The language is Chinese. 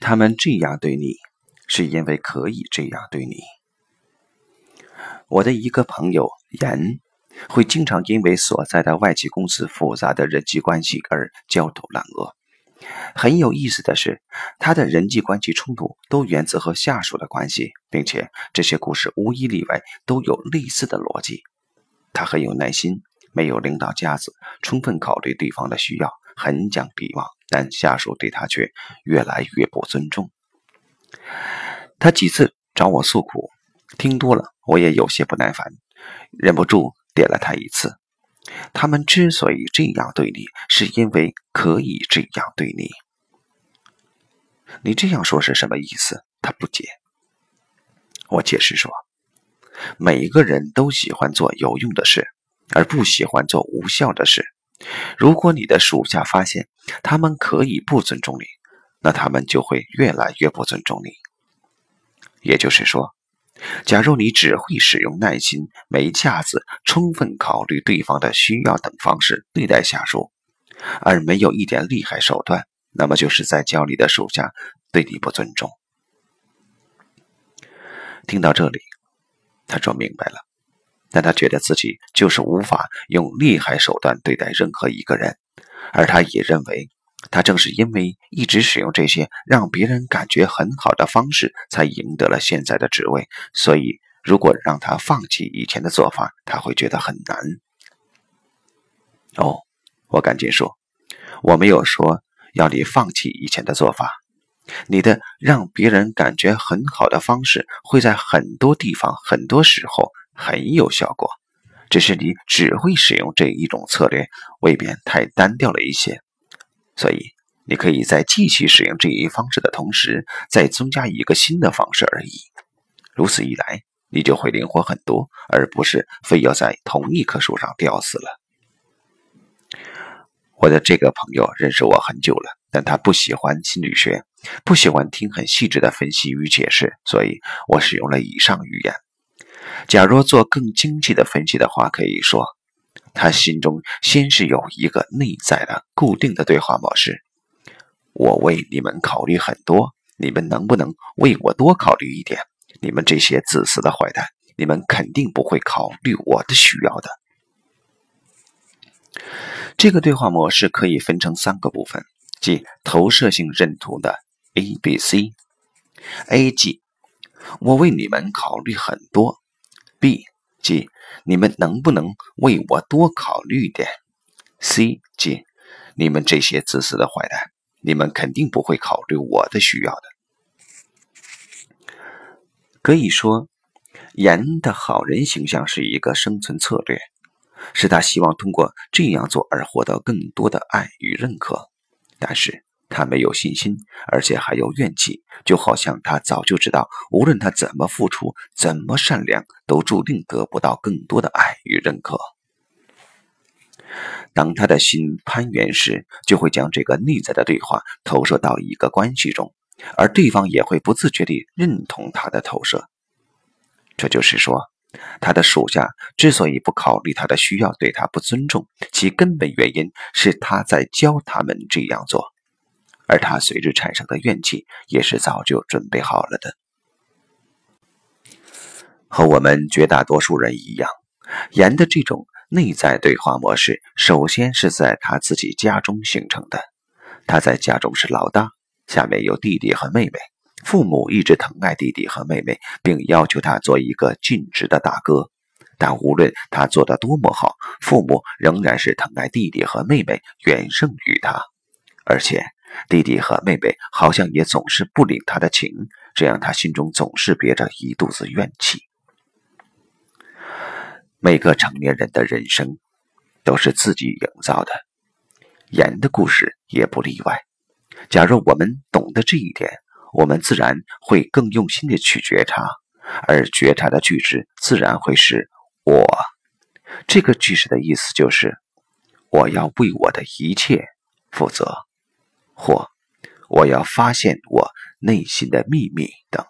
他们这样对你，是因为可以这样对你。我的一个朋友严，会经常因为所在的外企公司复杂的人际关系而焦头烂额。很有意思的是，他的人际关系冲突都源自和下属的关系，并且这些故事无一例外都有类似的逻辑。他很有耐心，没有领导架子，充分考虑对方的需要，很讲礼貌，但下属对他却越来越不尊重。他几次找我诉苦，听多了我也有些不耐烦，忍不住点了他一次。他们之所以这样对你，是因为可以这样对你。你这样说是什么意思？他不解。我解释说，每一个人都喜欢做有用的事，而不喜欢做无效的事。如果你的属下发现他们可以不尊重你，那他们就会越来越不尊重你。也就是说。假如你只会使用耐心、没架子、充分考虑对方的需要等方式对待下属，而没有一点厉害手段，那么就是在教你的属下对你不尊重。听到这里，他说明白了，但他觉得自己就是无法用厉害手段对待任何一个人，而他也认为。他正是因为一直使用这些让别人感觉很好的方式，才赢得了现在的职位。所以，如果让他放弃以前的做法，他会觉得很难。哦，我赶紧说，我没有说要你放弃以前的做法。你的让别人感觉很好的方式，会在很多地方、很多时候很有效果。只是你只会使用这一种策略，未免太单调了一些。所以，你可以在继续使用这一方式的同时，再增加一个新的方式而已。如此一来，你就会灵活很多，而不是非要在同一棵树上吊死了。我的这个朋友认识我很久了，但他不喜欢心理学，不喜欢听很细致的分析与解释，所以我使用了以上语言。假如做更精细的分析的话，可以说。他心中先是有一个内在的固定的对话模式：我为你们考虑很多，你们能不能为我多考虑一点？你们这些自私的坏蛋，你们肯定不会考虑我的需要的。这个对话模式可以分成三个部分，即投射性认同的 A、B、C。A 即我为你们考虑很多；B 即。你们能不能为我多考虑点？C 即你们这些自私的坏蛋，你们肯定不会考虑我的需要的。可以说，严的好人形象是一个生存策略，是他希望通过这样做而获得更多的爱与认可。但是。他没有信心，而且还有怨气，就好像他早就知道，无论他怎么付出，怎么善良，都注定得不到更多的爱与认可。当他的心攀援时，就会将这个内在的对话投射到一个关系中，而对方也会不自觉地认同他的投射。这就是说，他的属下之所以不考虑他的需要，对他不尊重，其根本原因是他在教他们这样做。而他随之产生的怨气，也是早就准备好了的。和我们绝大多数人一样，严的这种内在对话模式，首先是在他自己家中形成的。他在家中是老大，下面有弟弟和妹妹。父母一直疼爱弟弟和妹妹，并要求他做一个尽职的大哥。但无论他做的多么好，父母仍然是疼爱弟弟和妹妹远胜于他，而且。弟弟和妹妹好像也总是不领他的情，这样他心中总是憋着一肚子怨气。每个成年人的人生都是自己营造的，演的故事也不例外。假如我们懂得这一点，我们自然会更用心的去觉察，而觉察的句式自然会是“我”。这个句式的意思就是我要为我的一切负责。或我要发现我内心的秘密等。